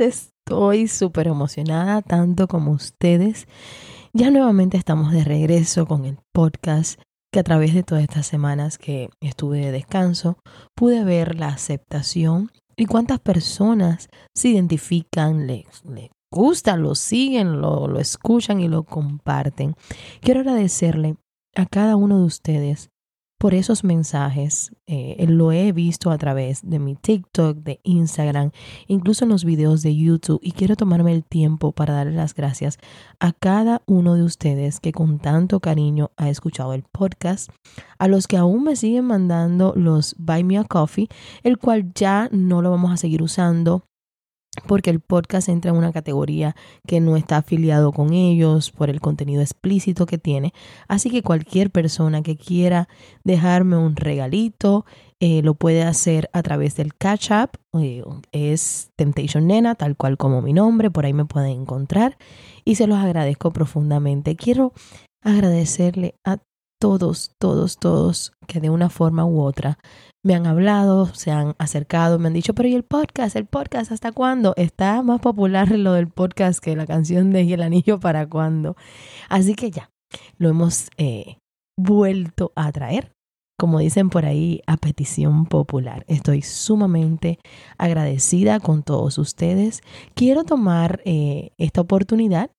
Estoy súper emocionada, tanto como ustedes. Ya nuevamente estamos de regreso con el podcast que a través de todas estas semanas que estuve de descanso pude ver la aceptación y cuántas personas se identifican, les, les gusta, lo siguen, lo, lo escuchan y lo comparten. Quiero agradecerle a cada uno de ustedes por esos mensajes. Eh, lo he visto a través de mi TikTok, de Instagram, incluso en los videos de YouTube y quiero tomarme el tiempo para darle las gracias a cada uno de ustedes que con tanto cariño ha escuchado el podcast, a los que aún me siguen mandando los Buy Me a Coffee, el cual ya no lo vamos a seguir usando porque el podcast entra en una categoría que no está afiliado con ellos por el contenido explícito que tiene. Así que cualquier persona que quiera dejarme un regalito eh, lo puede hacer a través del Catch Up. Eh, es Temptation Nena, tal cual como mi nombre, por ahí me pueden encontrar y se los agradezco profundamente. Quiero agradecerle a todos, todos, todos que de una forma u otra me han hablado, se han acercado, me han dicho, pero ¿y el podcast? ¿El podcast hasta cuándo? Está más popular lo del podcast que la canción de ¿Y el anillo para cuándo? Así que ya, lo hemos eh, vuelto a traer, como dicen por ahí, a petición popular. Estoy sumamente agradecida con todos ustedes. Quiero tomar eh, esta oportunidad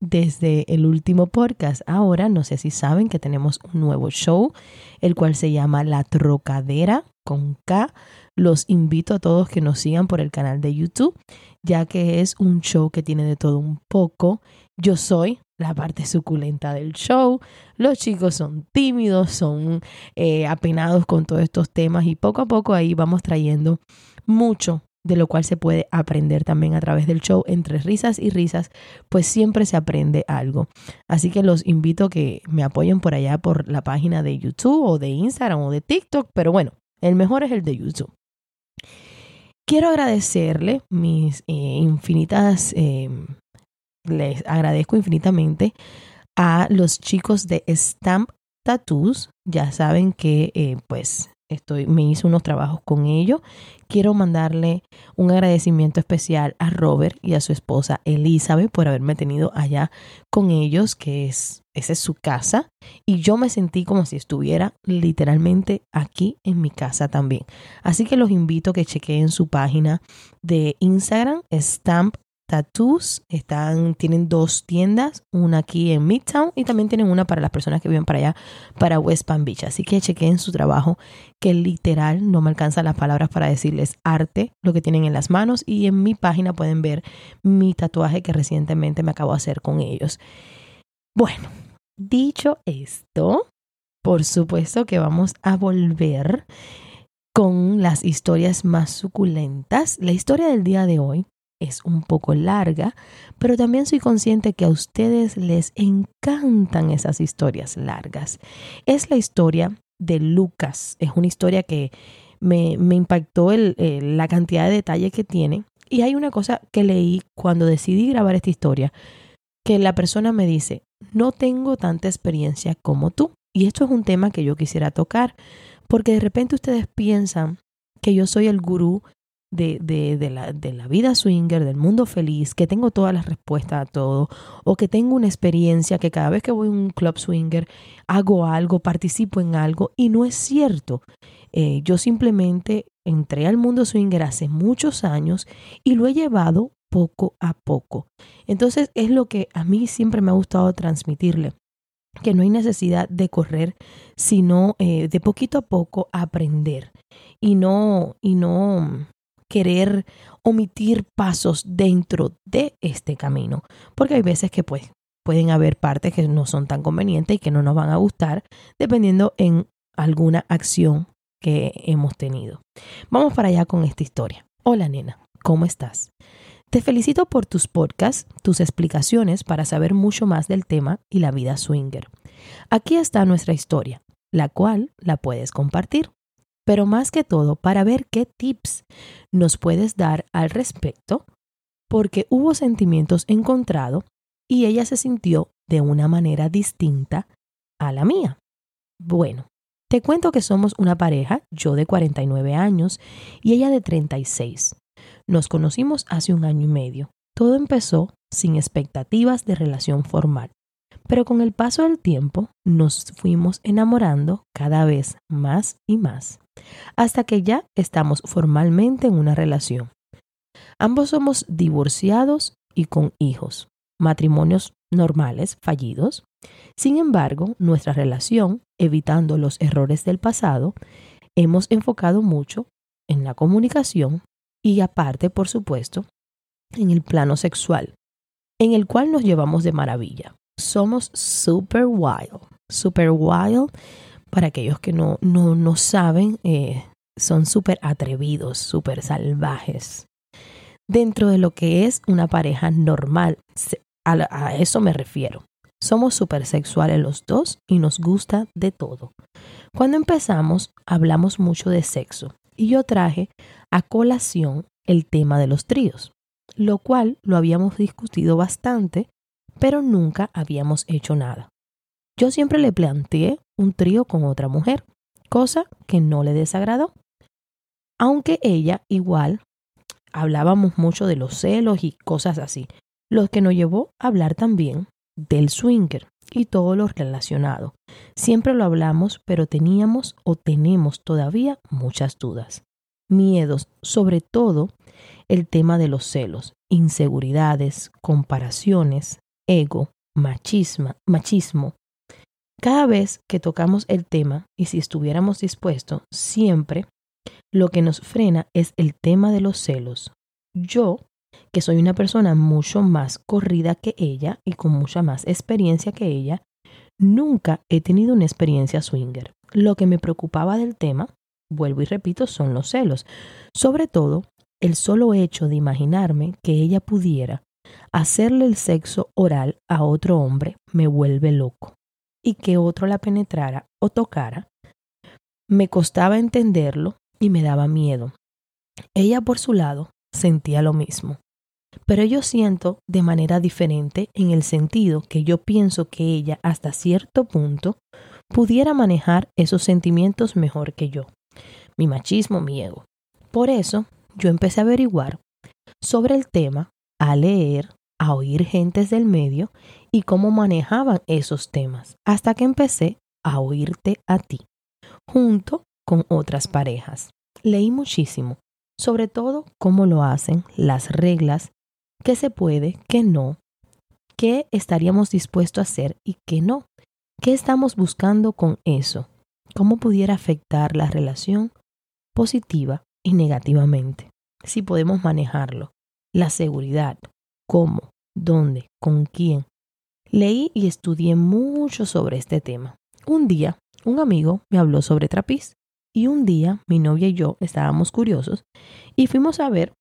desde el último podcast. Ahora, no sé si saben que tenemos un nuevo show, el cual se llama La Trocadera con K. Los invito a todos que nos sigan por el canal de YouTube, ya que es un show que tiene de todo un poco. Yo soy la parte suculenta del show. Los chicos son tímidos, son eh, apenados con todos estos temas y poco a poco ahí vamos trayendo mucho de lo cual se puede aprender también a través del show entre risas y risas, pues siempre se aprende algo. Así que los invito a que me apoyen por allá por la página de YouTube o de Instagram o de TikTok, pero bueno, el mejor es el de YouTube. Quiero agradecerle mis eh, infinitas, em, les agradezco infinitamente a los chicos de Stamp Tattoos. Ya saben que eh, pues Estoy, me hice unos trabajos con ellos. Quiero mandarle un agradecimiento especial a Robert y a su esposa Elizabeth por haberme tenido allá con ellos, que es, esa es su casa. Y yo me sentí como si estuviera literalmente aquí en mi casa también. Así que los invito a que chequeen su página de Instagram, Stamp Tattoos. Están, tienen dos tiendas, una aquí en Midtown y también tienen una para las personas que viven para allá, para West Palm Beach. Así que chequen su trabajo, que literal no me alcanzan las palabras para decirles arte, lo que tienen en las manos. Y en mi página pueden ver mi tatuaje que recientemente me acabo de hacer con ellos. Bueno, dicho esto, por supuesto que vamos a volver con las historias más suculentas. La historia del día de hoy es un poco larga, pero también soy consciente que a ustedes les encantan esas historias largas. Es la historia de Lucas. Es una historia que me, impactó la cantidad de detalles que tiene. Y hay una cosa que leí cuando decidí grabar esta historia, que la persona me dice, no tengo tanta experiencia como tú. Y esto es un tema que yo quisiera tocar, porque de repente ustedes piensan que yo soy el gurú de, de, de, la, de la vida swinger, del mundo feliz, que tengo todas las respuestas a todo, o que tengo una experiencia que cada vez que voy a un club swinger hago algo, participo en algo, y no es cierto. Eh, yo simplemente entré al mundo swinger hace muchos años y lo he llevado poco a poco. Entonces es lo que a mí siempre me ha gustado transmitirle que no hay necesidad de correr, sino eh, de poquito a poco aprender y no, y no querer omitir pasos dentro de este camino, porque hay veces que pues pueden haber partes que no son tan convenientes y que no nos van a gustar, dependiendo en alguna acción que hemos tenido. Vamos para allá con esta historia. Hola nena, ¿cómo estás? Te felicito por tus podcasts, tus explicaciones para saber mucho más del tema y la vida swinger. Aquí está nuestra historia, la cual la puedes compartir, pero más que todo para ver qué tips nos puedes dar al respecto, porque hubo sentimientos encontrados y ella se sintió de una manera distinta a la mía. Bueno, te cuento que somos una pareja, yo de 49 años y ella de 36. Nos conocimos hace un año y medio. Todo empezó sin expectativas de relación formal, pero con el paso del tiempo nos fuimos enamorando cada vez más y más, hasta que ya estamos formalmente en una relación. Ambos somos divorciados y con hijos, matrimonios normales, fallidos. Sin embargo, nuestra relación, evitando los errores del pasado, hemos enfocado mucho en la comunicación y aparte, por supuesto, en el plano sexual, en el cual nos llevamos de maravilla. Somos super wild, super wild. Para aquellos que no, no, no saben, eh, son súper atrevidos, súper salvajes. Dentro de lo que es una pareja normal, a, eso me refiero. Somos súper sexuales los dos y nos gusta de todo. Cuando empezamos, hablamos mucho de sexo y yo traje a colación el tema de los tríos, lo cual lo habíamos discutido bastante, pero nunca habíamos hecho nada. Yo siempre le planteé un trío con otra mujer, cosa que no le desagradó. Aunque ella igual hablábamos mucho de los celos y cosas así, lo que nos llevó a hablar también del swinger y todo lo relacionado. Siempre lo hablamos, pero teníamos o tenemos todavía muchas dudas, miedos, sobre todo el tema de los celos, inseguridades, comparaciones, ego, machismo, machismo. Cada vez que tocamos el tema, y si estuviéramos dispuestos, siempre lo que nos frena es el tema de los celos. Yo que soy una persona mucho más corrida que ella y con mucha más experiencia que ella, nunca he tenido una experiencia swinger. Lo que me preocupaba del tema, vuelvo y repito, son los celos. Sobre todo, el solo hecho de imaginarme que ella pudiera hacerle el sexo oral a otro hombre me vuelve loco. Y que otro la penetrara o tocara, me costaba entenderlo y me daba miedo. Ella por su lado sentía lo mismo. Pero yo siento de manera diferente en el sentido que yo pienso que ella hasta cierto punto pudiera manejar esos sentimientos mejor que yo, mi machismo, mi ego. Por eso yo empecé a averiguar sobre el tema, a leer, a oír gentes del medio y cómo manejaban esos temas, hasta que empecé a oírte a ti, junto con otras parejas. Leí muchísimo sobre todo cómo lo hacen, las reglas, qué se puede, qué no, qué estaríamos dispuestos a hacer y qué no. ¿Qué estamos buscando con eso? ¿Cómo pudiera afectar la relación positiva y negativamente? Si podemos manejarlo. La seguridad. ¿Cómo? ¿Dónde? ¿Con quién? Leí y estudié mucho sobre este tema. Un día, un amigo me habló sobre trapiz y un día mi novia y yo estábamos curiosos y fuimos a ver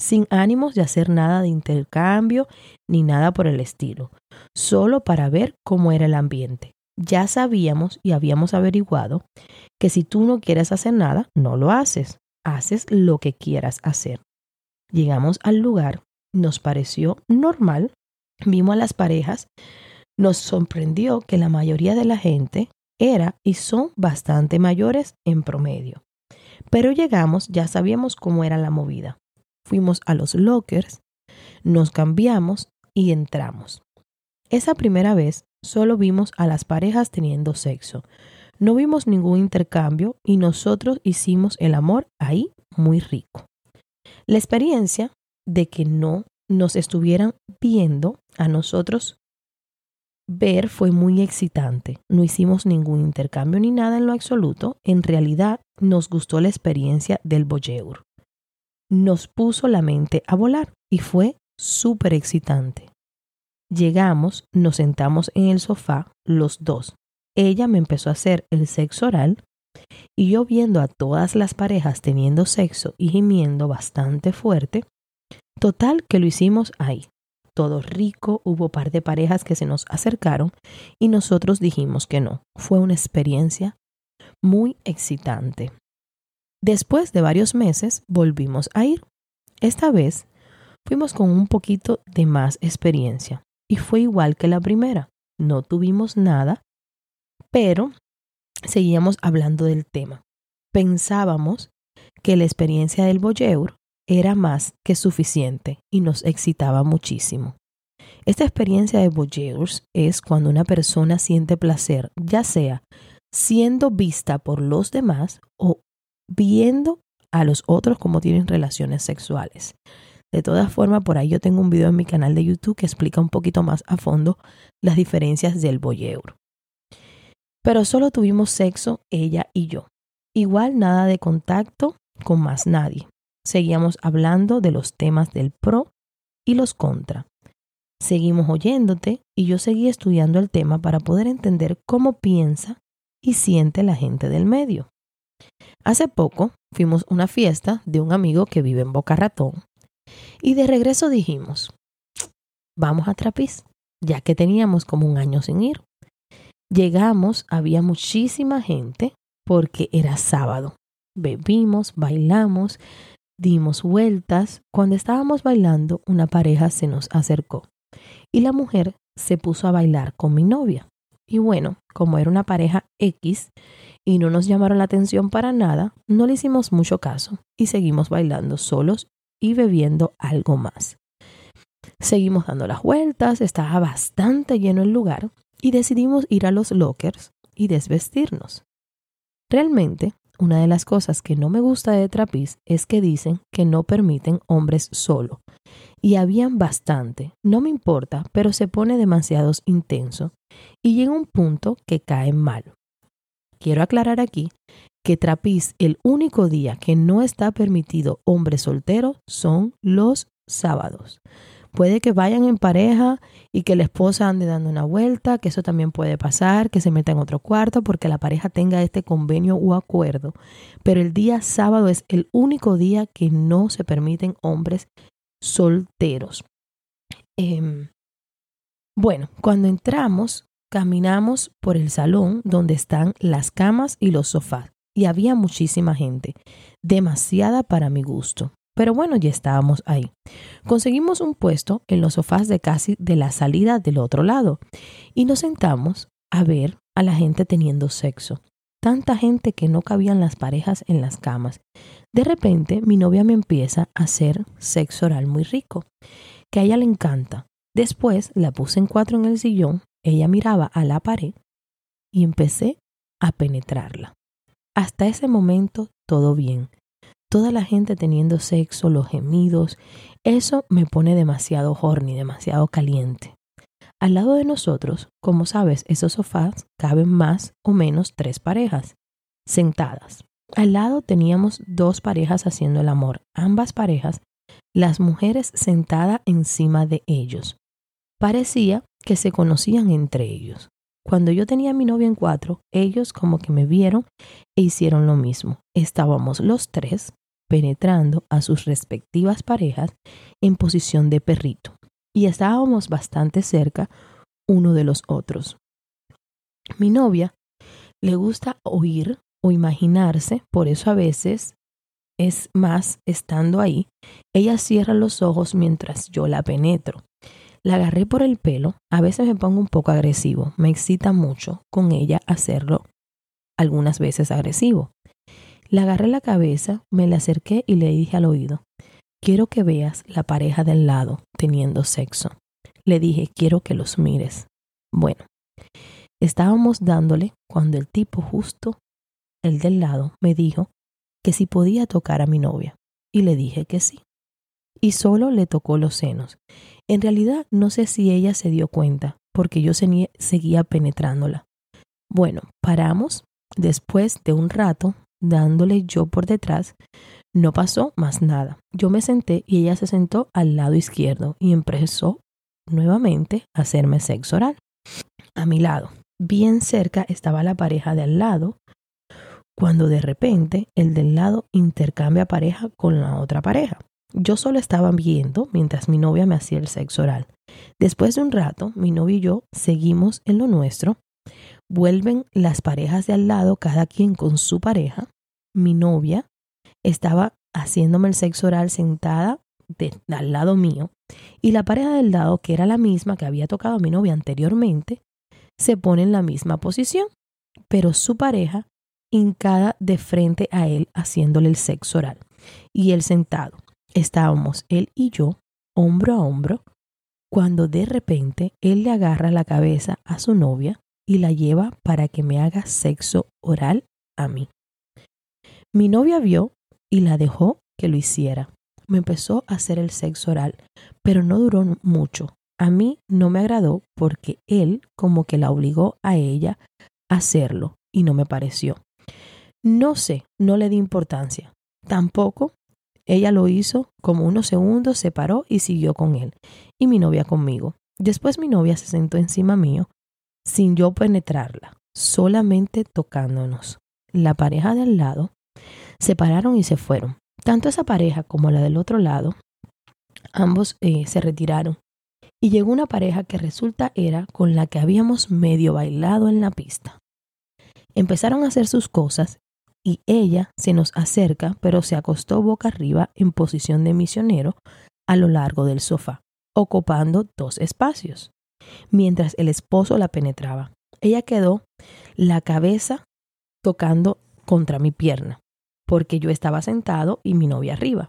sin ánimos de hacer nada de intercambio ni nada por el estilo, solo para ver cómo era el ambiente. Ya sabíamos y habíamos averiguado que si tú no quieres hacer nada, no lo haces, haces lo que quieras hacer. Llegamos al lugar, nos pareció normal, vimos a las parejas, nos sorprendió que la mayoría de la gente era y son bastante mayores en promedio. Pero llegamos, ya sabíamos cómo era la movida. Fuimos a los lockers, nos cambiamos y entramos. Esa primera vez solo vimos a las parejas teniendo sexo. No vimos ningún intercambio y nosotros hicimos el amor ahí muy rico. La experiencia de que no nos estuvieran viendo a nosotros ver fue muy excitante. No hicimos ningún intercambio ni nada en lo absoluto. En realidad nos gustó la experiencia del boyeur. Nos puso la mente a volar y fue súper excitante. Llegamos, nos sentamos en el sofá, los dos. Ella me empezó a hacer el sexo oral Y yo viendo a todas las parejas teniendo sexo y gimiendo bastante fuerte, total que lo hicimos ahí. Todo rico, hubo par de parejas que se nos acercaron y nosotros dijimos que no. Fue una experiencia muy excitante. Después de varios meses volvimos a ir. Esta vez fuimos con un poquito de más experiencia y fue igual que la primera. No tuvimos nada, pero seguíamos hablando del tema. Pensábamos que la experiencia del voyeur era más que suficiente y nos excitaba muchísimo. Esta experiencia de voyeurs es cuando una persona siente placer, ya sea siendo vista por los demás o viendo a los otros como tienen relaciones sexuales. De todas formas, por ahí yo tengo un video en mi canal de YouTube que explica un poquito más a fondo las diferencias del voyeur. Pero solo tuvimos sexo ella y yo. Igual nada de contacto con más nadie. Seguíamos hablando de los temas del pro y los contra. Seguimos oyéndote y yo seguí estudiando el tema para poder entender cómo piensa y siente la gente del medio. Hace poco fuimos a una fiesta de un amigo que vive en Boca Ratón y de regreso dijimos, vamos a Trapiz, ya que teníamos como un año sin ir. Llegamos, había muchísima gente porque era sábado. Bebimos, bailamos, dimos vueltas. Cuando estábamos bailando, una pareja se nos acercó y la mujer se puso a bailar con mi novia. Y bueno, como era una pareja X y no nos llamaron la atención para nada, no le hicimos mucho caso y seguimos bailando solos y bebiendo algo más. Seguimos dando las vueltas, estaba bastante lleno el lugar y decidimos ir a los lockers y desvestirnos. Realmente, una de las cosas que no me gusta de Trapiz es que dicen que no permiten hombres solo. Y habían bastante, no me importa, pero se pone demasiado intenso y llega un punto que cae mal. Quiero aclarar aquí que Trapiz el único día que no está permitido hombre soltero son los sábados. Puede que vayan en pareja y que la esposa ande dando una vuelta, que eso también puede pasar, que se meta en otro cuarto porque la pareja tenga este convenio o acuerdo. Pero el día sábado es el único día que no se permiten hombres solteros. Em, bueno, cuando entramos, caminamos por el salón donde están las camas y los sofás. Y había muchísima gente, demasiada para mi gusto. Pero bueno, ya estábamos ahí. Conseguimos un puesto en los sofás de casi de la salida del otro lado y nos sentamos a ver a la gente teniendo sexo. Tanta gente que no cabían las parejas en las camas. De repente mi novia me empieza a hacer sexo oral muy rico, que a ella le encanta. Después la puse en cuatro en el sillón, ella miraba a la pared y empecé a penetrarla. Hasta ese momento todo bien toda la gente teniendo sexo, los gemidos, eso me pone demasiado horny, demasiado caliente. Al lado de nosotros, como sabes, esos sofás caben más o menos tres parejas, sentadas. Al lado teníamos dos parejas haciendo el amor, ambas parejas, las mujeres sentadas encima de ellos. Parecía que se conocían entre ellos. Cuando yo tenía a mi novia en cuatro, ellos como que me vieron e hicieron lo mismo. Estábamos los tres penetrando a sus respectivas parejas en posición de perrito y estábamos bastante cerca uno de los otros. Mi novia le gusta oír o imaginarse, por eso a veces es más estando ahí, ella cierra los ojos mientras yo la penetro. La agarré por el pelo, a veces me pongo un poco agresivo, me excita mucho con ella hacerlo algunas veces agresivo. Le agarré la cabeza, me le acerqué y le dije al oído, quiero que veas la pareja del lado teniendo sexo. Le dije, quiero que los mires. Bueno, estábamos dándole cuando el tipo justo, el del lado, me dijo que si podía tocar a mi novia. Y le dije que sí. Y solo le tocó los senos. En realidad no sé si ella se dio cuenta, porque yo seguía penetrándola. Bueno, paramos. Después de un rato dándole yo por detrás, no pasó más nada. Yo me senté y ella se sentó al lado izquierdo y empezó nuevamente a hacerme sexo oral. A mi lado, bien cerca, estaba la pareja de al lado, cuando de repente el del lado intercambia pareja con la otra pareja. Yo solo estaba viendo mientras mi novia me hacía el sexo oral. Después de un rato, mi novio y yo seguimos en lo nuestro. Vuelven las parejas de al lado, cada quien con su pareja. Mi novia estaba haciéndome el sexo oral sentada al lado mío y la pareja del lado, que era la misma que había tocado a mi novia anteriormente, se pone en la misma posición, pero su pareja hincada de frente a él haciéndole el sexo oral y él sentado. Estábamos él y yo, hombro a hombro, cuando de repente él le agarra la cabeza a su novia y la lleva para que me haga sexo oral a mí. Mi novia vio y la dejó que lo hiciera. Me empezó a hacer el sexo oral, pero no duró mucho. A mí no me agradó porque él como que la obligó a ella a hacerlo y no me pareció. No sé, no le di importancia. Tampoco ella lo hizo como unos segundos, se paró y siguió con él, y mi novia conmigo. Después mi novia se sentó encima mío, sin yo penetrarla, solamente tocándonos. La pareja de al lado se pararon y se fueron. Tanto esa pareja como la del otro lado, ambos eh, se retiraron. Y llegó una pareja que resulta era con la que habíamos medio bailado en la pista. Empezaron a hacer sus cosas y ella se nos acerca, pero se acostó boca arriba en posición de misionero a lo largo del sofá, ocupando dos espacios, mientras el esposo la penetraba. Ella quedó la cabeza tocando contra mi pierna, porque yo estaba sentado y mi novia arriba.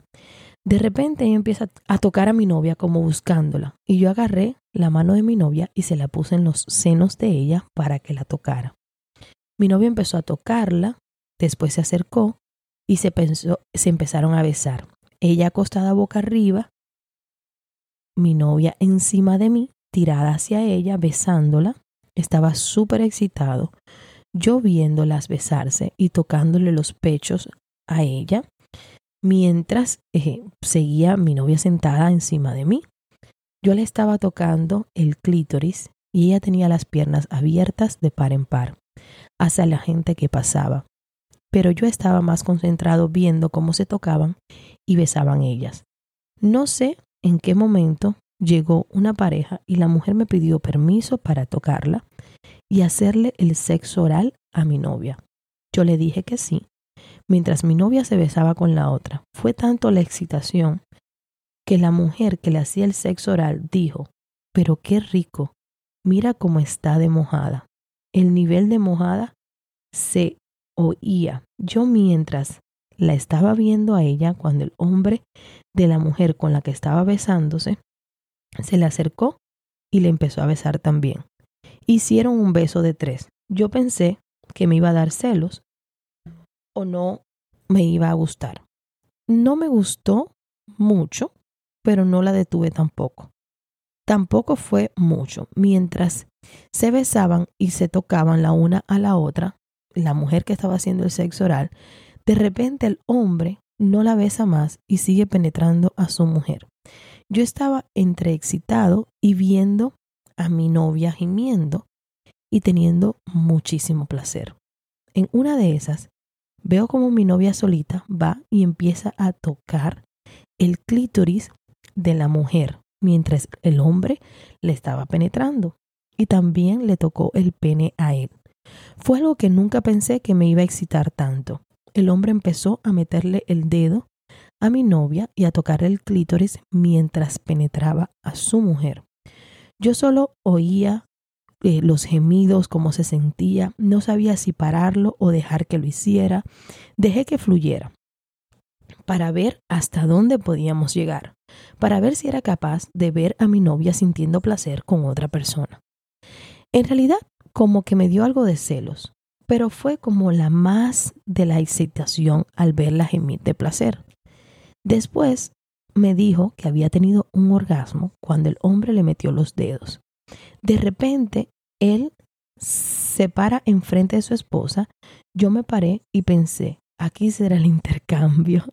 De repente ella empieza a tocar a mi novia como buscándola, y yo agarré la mano de mi novia y se la puse en los senos de ella para que la tocara. Mi novia empezó a tocarla Después se acercó y se, pensó, se empezaron a besar. Ella acostada boca arriba, mi novia encima de mí, tirada hacia ella, besándola. Estaba súper excitado, yo viéndolas besarse y tocándole los pechos a ella, mientras eh, seguía mi novia sentada encima de mí. Yo le estaba tocando el clítoris y ella tenía las piernas abiertas de par en par hacia la gente que pasaba pero yo estaba más concentrado viendo cómo se tocaban y besaban ellas. No sé en qué momento llegó una pareja y la mujer me pidió permiso para tocarla y hacerle el sexo oral a mi novia. Yo le dije que sí, mientras mi novia se besaba con la otra. Fue tanto la excitación que la mujer que le hacía el sexo oral dijo, pero qué rico, mira cómo está de mojada. El nivel de mojada se oía. Yo mientras la estaba viendo a ella cuando el hombre de la mujer con la que estaba besándose se le acercó y le empezó a besar también. Hicieron un beso de tres. Yo pensé que me iba a dar celos o no me iba a gustar. No me gustó mucho, pero no la detuve tampoco. Tampoco fue mucho. Mientras se besaban y se tocaban la una a la otra, la mujer que estaba haciendo el sexo oral, de repente el hombre no la besa más y sigue penetrando a su mujer. Yo estaba entre excitado y viendo a mi novia gimiendo y teniendo muchísimo placer. En una de esas, veo como mi novia solita va y empieza a tocar el clítoris de la mujer mientras el hombre le estaba penetrando y también le tocó el pene a él. Fue algo que nunca pensé que me iba a excitar tanto. El hombre empezó a meterle el dedo a mi novia y a tocar el clítoris mientras penetraba a su mujer. Yo solo oía eh, los gemidos, cómo se sentía, no sabía si pararlo o dejar que lo hiciera. Dejé que fluyera para ver hasta dónde podíamos llegar, para ver si era capaz de ver a mi novia sintiendo placer con otra persona. En realidad como que me dio algo de celos, pero fue como la más de la excitación al verla gemir de placer. Después me dijo que había tenido un orgasmo cuando el hombre le metió los dedos. De repente, él se para enfrente de su esposa, yo me paré y pensé, aquí será el intercambio.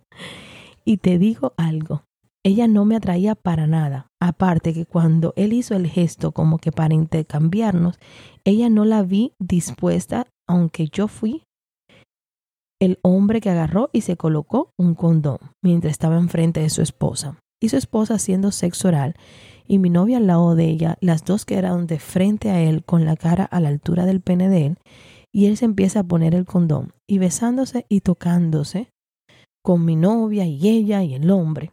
Y te digo algo, ella no me atraía para nada. Aparte que cuando él hizo el gesto como que para intercambiarnos, ella no la vi dispuesta, aunque yo fui el hombre que agarró y se colocó un condón mientras estaba enfrente de su esposa. Y su esposa haciendo sexo oral y mi novia al lado de ella, las dos quedaron de frente a él con la cara a la altura del pene de él, y él se empieza a poner el condón y besándose y tocándose con mi novia y ella y el hombre.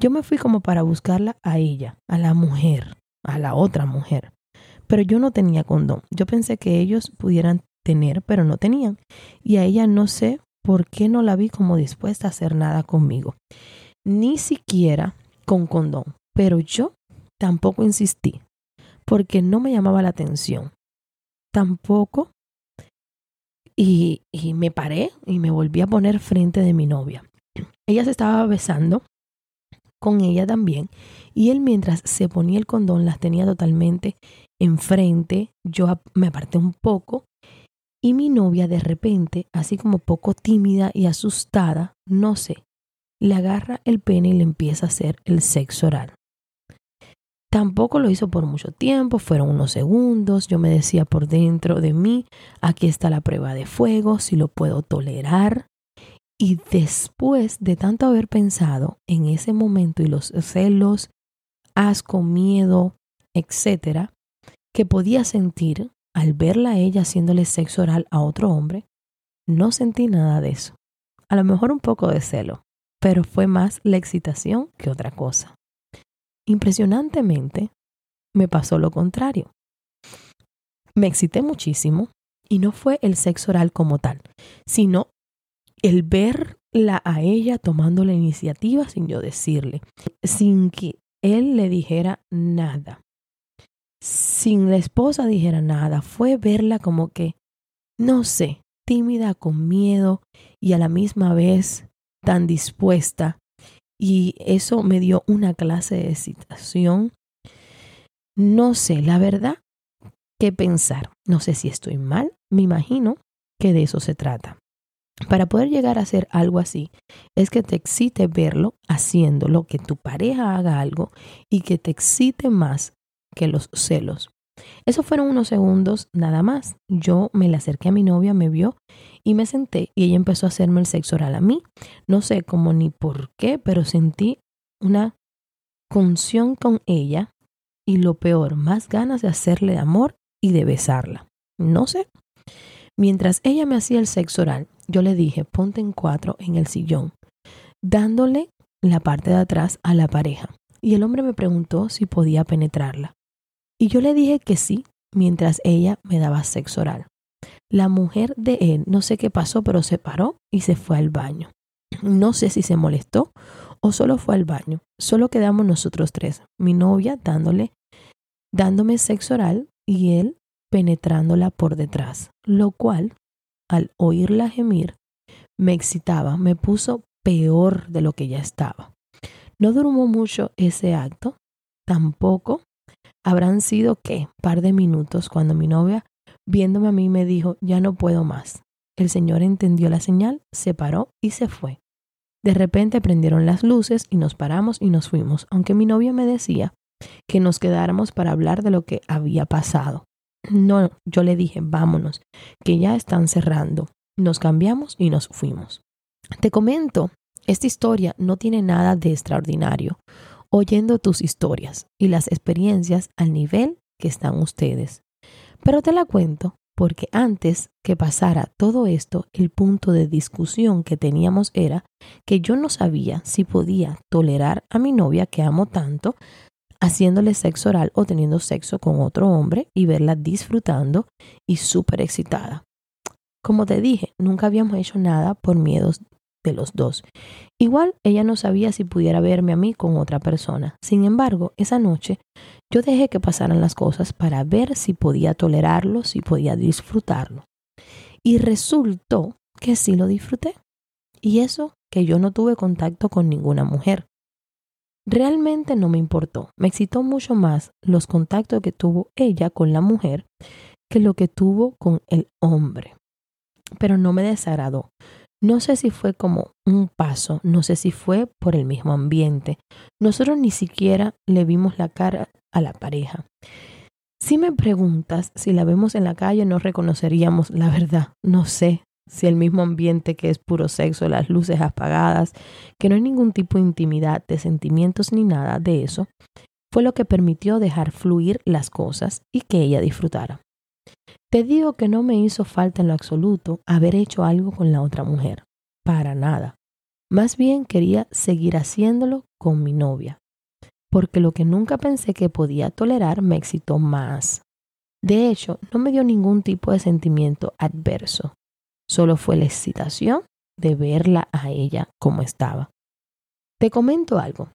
Yo me fui como para buscarla a ella, a la mujer, a la otra mujer. Pero yo no tenía condón. Yo pensé que ellos pudieran tener, pero no tenían. Y a ella no sé por qué no la vi como dispuesta a hacer nada conmigo. Ni siquiera con condón. Pero yo tampoco insistí, porque no me llamaba la atención. Tampoco. Y, y me paré y me volví a poner frente de mi novia. Ella se estaba besando con ella también. Y él mientras se ponía el condón las tenía totalmente enfrente. Yo me aparté un poco y mi novia de repente, así como poco tímida y asustada, no sé, le agarra el pene y le empieza a hacer el sexo oral. Tampoco lo hizo por mucho tiempo, fueron unos segundos, yo me decía por dentro de mí, aquí está la prueba de fuego, si lo puedo tolerar. Y después de tanto haber pensado en ese momento y los celos, asco, miedo, etcétera, que podía sentir, al verla a ella haciéndole sexo oral a otro hombre, no sentí nada de eso. A lo mejor un poco de celo, pero fue más la excitación que otra cosa. Impresionantemente, me pasó lo contrario. Me excité muchísimo y no fue el sexo oral como tal, sino el verla a ella tomando la iniciativa sin yo decirle, sin que él le dijera nada sin la esposa dijera nada, fue verla como que, no sé, tímida, con miedo y a la misma vez tan dispuesta. Y eso me dio una clase de excitación. No sé, la verdad, qué pensar. No sé si estoy mal, me imagino que de eso se trata. Para poder llegar a hacer algo así, es que te excite verlo haciéndolo, que tu pareja haga algo y que te excite más que los celos. Esos fueron unos segundos nada más. Yo me le acerqué a mi novia, me vio y me senté y ella empezó a hacerme el sexo oral a mí. No sé cómo ni por qué, pero sentí una función con ella y lo peor, más ganas de hacerle amor y de besarla. No sé. Mientras ella me hacía el sexo oral, yo le dije, ponte en cuatro en el sillón, dándole la parte de atrás a la pareja. Y el hombre me preguntó si podía penetrarla. Y yo le dije que sí, mientras ella me daba sexo oral. La mujer de él, no sé qué pasó, pero se paró y se fue al baño. No sé si se molestó o solo fue al baño. Solo quedamos nosotros tres, mi novia dándole, dándome sexo oral y él penetrándola por detrás, lo cual, al oírla gemir, me excitaba, me puso peor de lo que ya estaba. No duró mucho ese acto, tampoco Habrán sido, ¿qué? Par de minutos cuando mi novia, viéndome a mí, me dijo, ya no puedo más. El señor entendió la señal, se paró y se fue. De repente prendieron las luces y nos paramos y nos fuimos, aunque mi novia me decía que nos quedáramos para hablar de lo que había pasado. No, yo le dije, vámonos, que ya están cerrando. Nos cambiamos y nos fuimos. Te comento, esta historia no tiene nada de extraordinario oyendo tus historias y las experiencias al nivel que están ustedes. Pero te la cuento porque antes que pasara todo esto, el punto de discusión que teníamos era que yo no sabía si podía tolerar a mi novia que amo tanto haciéndole sexo oral o teniendo sexo con otro hombre y verla disfrutando y súper excitada. Como te dije, nunca habíamos hecho nada por miedos de los dos. Igual ella no sabía si pudiera verme a mí con otra persona. Sin embargo, esa noche yo dejé que pasaran las cosas para ver si podía tolerarlo, si podía disfrutarlo. Y resultó que sí lo disfruté. Y eso que yo no tuve contacto con ninguna mujer. Realmente no me importó. Me excitó mucho más los contactos que tuvo ella con la mujer que lo que tuvo con el hombre. Pero no me desagradó. No sé si fue como un paso, no sé si fue por el mismo ambiente. Nosotros ni siquiera le vimos la cara a la pareja. Si me preguntas si la vemos en la calle, no reconoceríamos la verdad. No sé, si el mismo ambiente que es puro sexo, las luces apagadas, que no hay ningún tipo de intimidad, de sentimientos ni nada de eso, fue lo que permitió dejar fluir las cosas y que ella disfrutara. Te digo que no me hizo falta en lo absoluto haber hecho algo con la otra mujer, para nada. Más bien quería seguir haciéndolo con mi novia, porque lo que nunca pensé que podía tolerar me excitó más. De hecho, no me dio ningún tipo de sentimiento adverso. Solo fue la excitación de verla a ella como estaba. Te comento algo.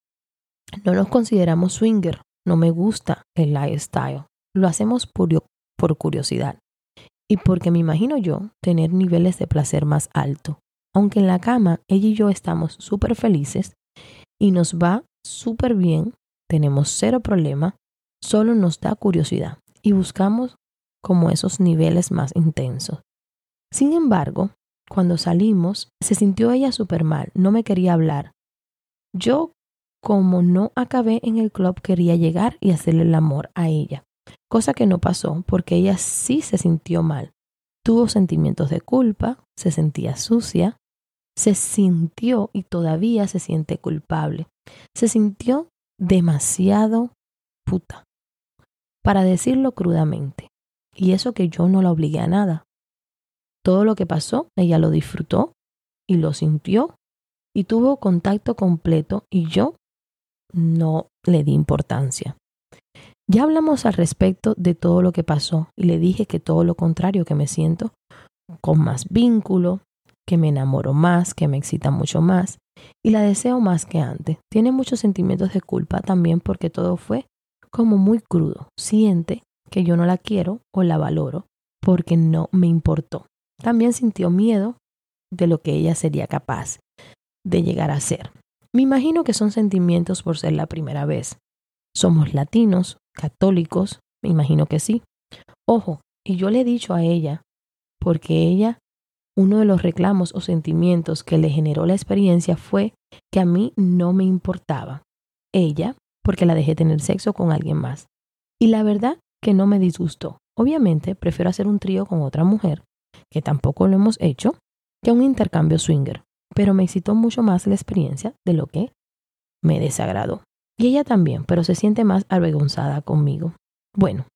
No nos consideramos swinger. No me gusta el lifestyle. Lo hacemos por, por curiosidad. Y porque me imagino yo tener niveles de placer más alto. Aunque en la cama ella y yo estamos súper felices y nos va súper bien, tenemos cero problema, solo nos da curiosidad y buscamos como esos niveles más intensos. Sin embargo, cuando salimos, se sintió ella súper mal, no me quería hablar. Yo, como no acabé en el club, quería llegar y hacerle el amor a ella, cosa que no pasó porque ella sí se sintió mal. Tuvo sentimientos de culpa, se sentía sucia, se sintió y todavía se siente culpable. Se sintió demasiado puta, para decirlo crudamente. Y eso que yo no la obligué a nada. Todo lo que pasó, ella lo disfrutó y lo sintió y tuvo contacto completo y yo no le di importancia. Ya hablamos al respecto de todo lo que pasó y le dije que todo lo contrario, que me siento con más vínculo, que me enamoro más, que me excita mucho más y la deseo más que antes. Tiene muchos sentimientos de culpa también porque todo fue como muy crudo. Siente que yo no la quiero o la valoro porque no me importó. También sintió miedo de lo que ella sería capaz de llegar a ser. Me imagino que son sentimientos por ser la primera vez. Somos latinos, católicos, me imagino que sí. Ojo, y yo le he dicho a ella, porque ella, uno de los reclamos o sentimientos que le generó la experiencia fue que a mí no me importaba. Ella, porque la dejé tener sexo con alguien más. Y la verdad que no me disgustó. Obviamente prefiero hacer un trío con otra mujer que tampoco lo hemos hecho, que un intercambio swinger, pero me excitó mucho más la experiencia de lo que me desagradó. Y ella también, pero se siente más avergonzada conmigo. Bueno,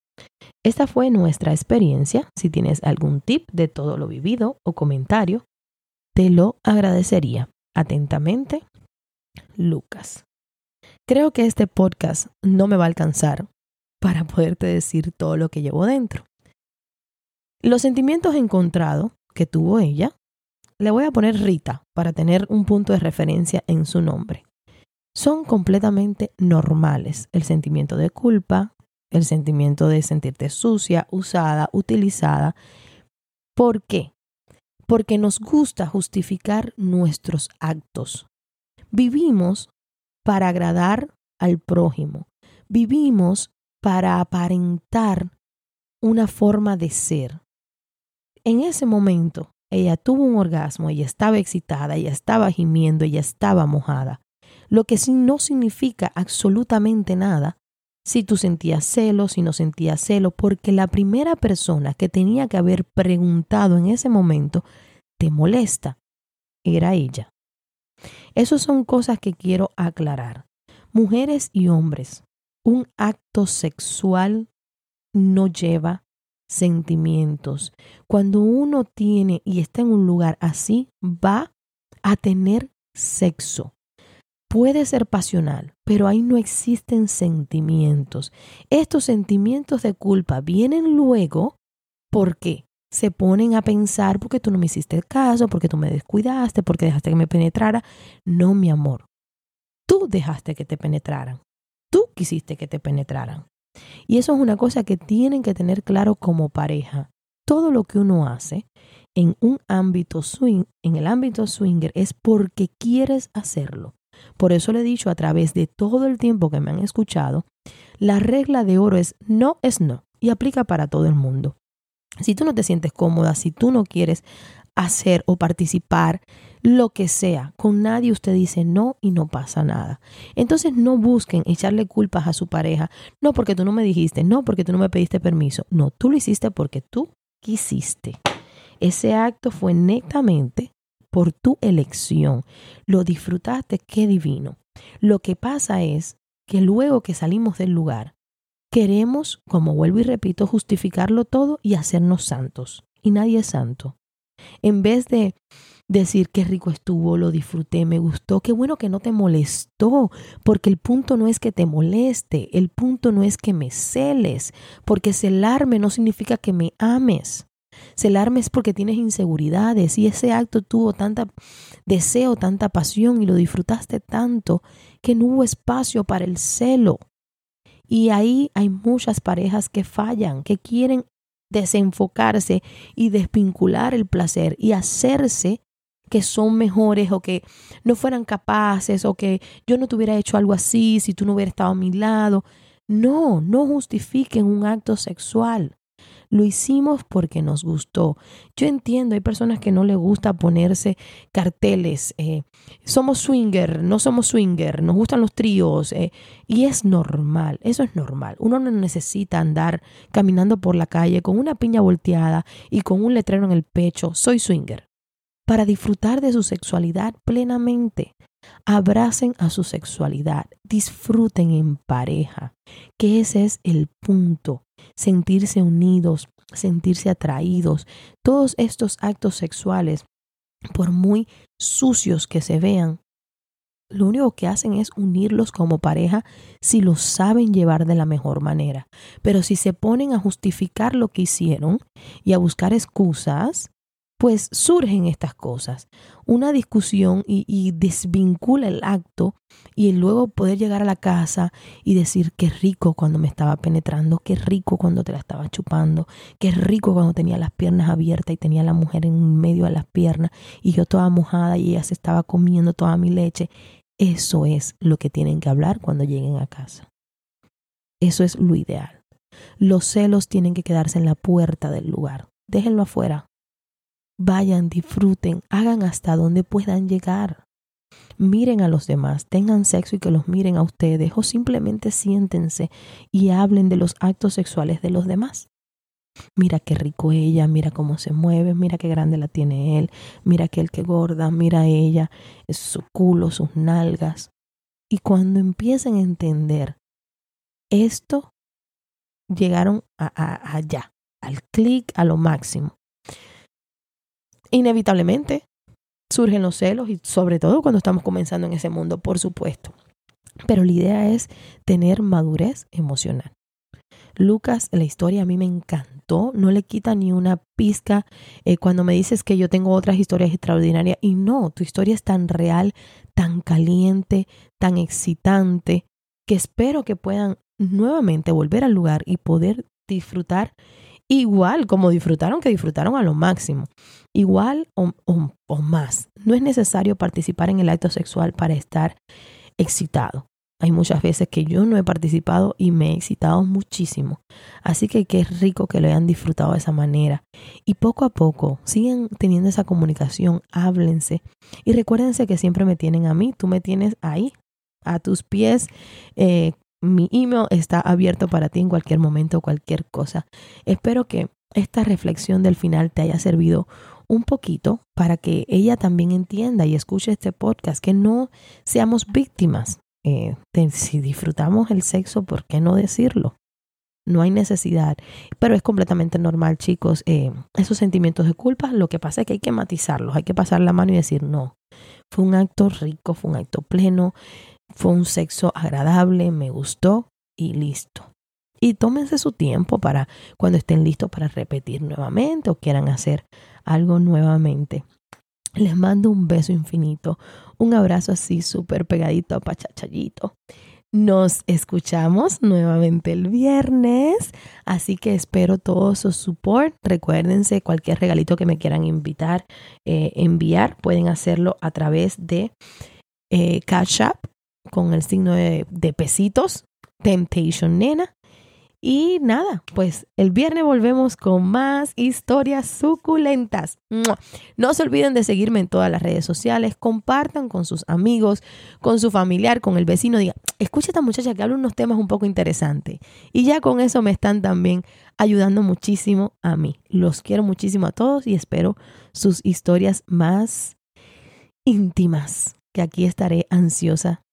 esta fue nuestra experiencia. Si tienes algún tip de todo lo vivido o comentario, te lo agradecería. Atentamente, Lucas. Creo que este podcast no me va a alcanzar para poderte decir todo lo que llevo dentro. Los sentimientos encontrados que tuvo ella, le voy a poner Rita para tener un punto de referencia en su nombre. Son completamente normales el sentimiento de culpa, el sentimiento de sentirte sucia, usada, utilizada. ¿Por qué? Porque nos gusta justificar nuestros actos. Vivimos para agradar al prójimo. Vivimos para aparentar una forma de ser en ese momento ella tuvo un orgasmo, ella estaba excitada, ella estaba gimiendo, ella estaba mojada, lo que no significa absolutamente nada si tú sentías celo, si no sentías celo, porque la primera persona que tenía que haber preguntado en ese momento, ¿te molesta? Era ella. Esas son cosas que quiero aclarar. Mujeres y hombres, un acto sexual no lleva sentimientos. Cuando uno tiene y está en un lugar así, va a tener sexo. Puede ser pasional, pero ahí no existen sentimientos. Estos sentimientos de culpa vienen luego porque se ponen a pensar porque tú no me hiciste caso, porque tú me descuidaste, porque dejaste que me penetrara. No, mi amor. Tú dejaste que te penetraran. Tú quisiste que te penetraran. Y eso es una cosa que tienen que tener claro como pareja. Todo lo que uno hace en un ámbito swing, en el ámbito swinger, es porque quieres hacerlo. Por eso le he dicho a través de todo el tiempo que me han escuchado, la regla de oro es no es no y aplica para todo el mundo. Si tú no te sientes cómoda, si tú no quieres hacer o participar, lo que sea, con nadie usted dice no y no pasa nada. Entonces no busquen echarle culpas a su pareja, no porque tú no me dijiste, no porque tú no me pediste permiso, no, tú lo hiciste porque tú quisiste. Ese acto fue netamente por tu elección. Lo disfrutaste, qué divino. Lo que pasa es que luego que salimos del lugar, queremos, como vuelvo y repito, justificarlo todo y hacernos santos. Y nadie es santo. En vez de decir qué rico estuvo, lo disfruté, me gustó, qué bueno que no te molestó, porque el punto no es que te moleste, el punto no es que me celes, porque celarme no significa que me ames. Celarme es porque tienes inseguridades y ese acto tuvo tanta deseo, tanta pasión y lo disfrutaste tanto que no hubo espacio para el celo. Y ahí hay muchas parejas que fallan, que quieren desenfocarse y desvincular el placer y hacerse que son mejores o que no fueran capaces o que yo no te hubiera hecho algo así si tú no hubieras estado a mi lado. No, no justifiquen un acto sexual. Lo hicimos porque nos gustó. Yo entiendo, hay personas que no les gusta ponerse carteles. Eh, somos swinger, no somos swinger, nos gustan los tríos. Eh, y es normal, eso es normal. Uno no necesita andar caminando por la calle con una piña volteada y con un letrero en el pecho. Soy swinger para disfrutar de su sexualidad plenamente. Abracen a su sexualidad, disfruten en pareja, que ese es el punto, sentirse unidos, sentirse atraídos. Todos estos actos sexuales, por muy sucios que se vean, lo único que hacen es unirlos como pareja si lo saben llevar de la mejor manera. Pero si se ponen a justificar lo que hicieron y a buscar excusas, pues surgen estas cosas. Una discusión y, desvincula el acto y luego poder llegar a la casa y decir qué rico cuando me estaba penetrando, qué rico cuando te la estaba chupando, qué rico cuando tenía las piernas abiertas y tenía la mujer en medio de las piernas y yo toda mojada y ella se estaba comiendo toda mi leche. Eso es lo que tienen que hablar cuando lleguen a casa. Eso es lo ideal. Los celos tienen que quedarse en la puerta del lugar. Déjenlo afuera, Vayan, disfruten, hagan hasta donde puedan llegar. Miren a los demás, tengan sexo y que los miren a ustedes o simplemente siéntense y hablen de los actos sexuales de los demás. Mira qué rico ella, mira cómo se mueve, mira qué grande la tiene él, mira aquel que gorda, mira ella, su culo, sus nalgas. Y cuando empiecen a entender esto, llegaron a, allá, al clic, a lo máximo inevitablemente surgen los celos y sobre todo cuando estamos comenzando en ese mundo, por supuesto. Pero la idea es tener madurez emocional. Lucas, la historia a mí me encantó, no le quita ni una pizca eh, cuando me dices que yo tengo otras historias extraordinarias y no, tu historia es tan real, tan caliente, tan excitante, que espero que puedan nuevamente volver al lugar y poder disfrutar igual como disfrutaron, que disfrutaron a lo máximo, igual o, más. No es necesario participar en el acto sexual para estar excitado. Hay muchas veces que yo no he participado y me he excitado muchísimo. Así que qué rico que lo hayan disfrutado de esa manera. Y poco a poco sigan teniendo esa comunicación, háblense. Y recuérdense que siempre me tienen a mí, tú me tienes ahí, a tus pies, eh, mi email está abierto para ti en cualquier momento, cualquier cosa. Espero que esta reflexión del final te haya servido un poquito para que ella también entienda y escuche este podcast, que no seamos víctimas. Eh, si disfrutamos el sexo, ¿por qué no decirlo? No hay necesidad, pero es completamente normal, chicos. Eh, esos sentimientos de culpa, lo que pasa es que hay que matizarlos, hay que pasar la mano y decir, no, fue un acto rico, fue un acto pleno, fue un sexo agradable, me gustó y listo. Y tómense su tiempo para cuando estén listos para repetir nuevamente o quieran hacer algo nuevamente. Les mando un beso infinito, un abrazo así súper pegadito, pachachallito. Nos escuchamos nuevamente el viernes, así que espero todo su support. Recuérdense, cualquier regalito que me quieran invitar, eh, enviar, pueden hacerlo a través de eh, Cash con el signo de, pesitos, Temptation Nena. Y nada, pues el viernes volvemos con más historias suculentas. No se olviden de seguirme en todas las redes sociales, compartan con sus amigos, con su familiar, con el vecino, diga, escucha a esta muchacha que habla unos temas un poco interesantes. Y ya con eso me están también ayudando muchísimo a mí. Los quiero muchísimo a todos y espero sus historias más íntimas, que aquí estaré ansiosa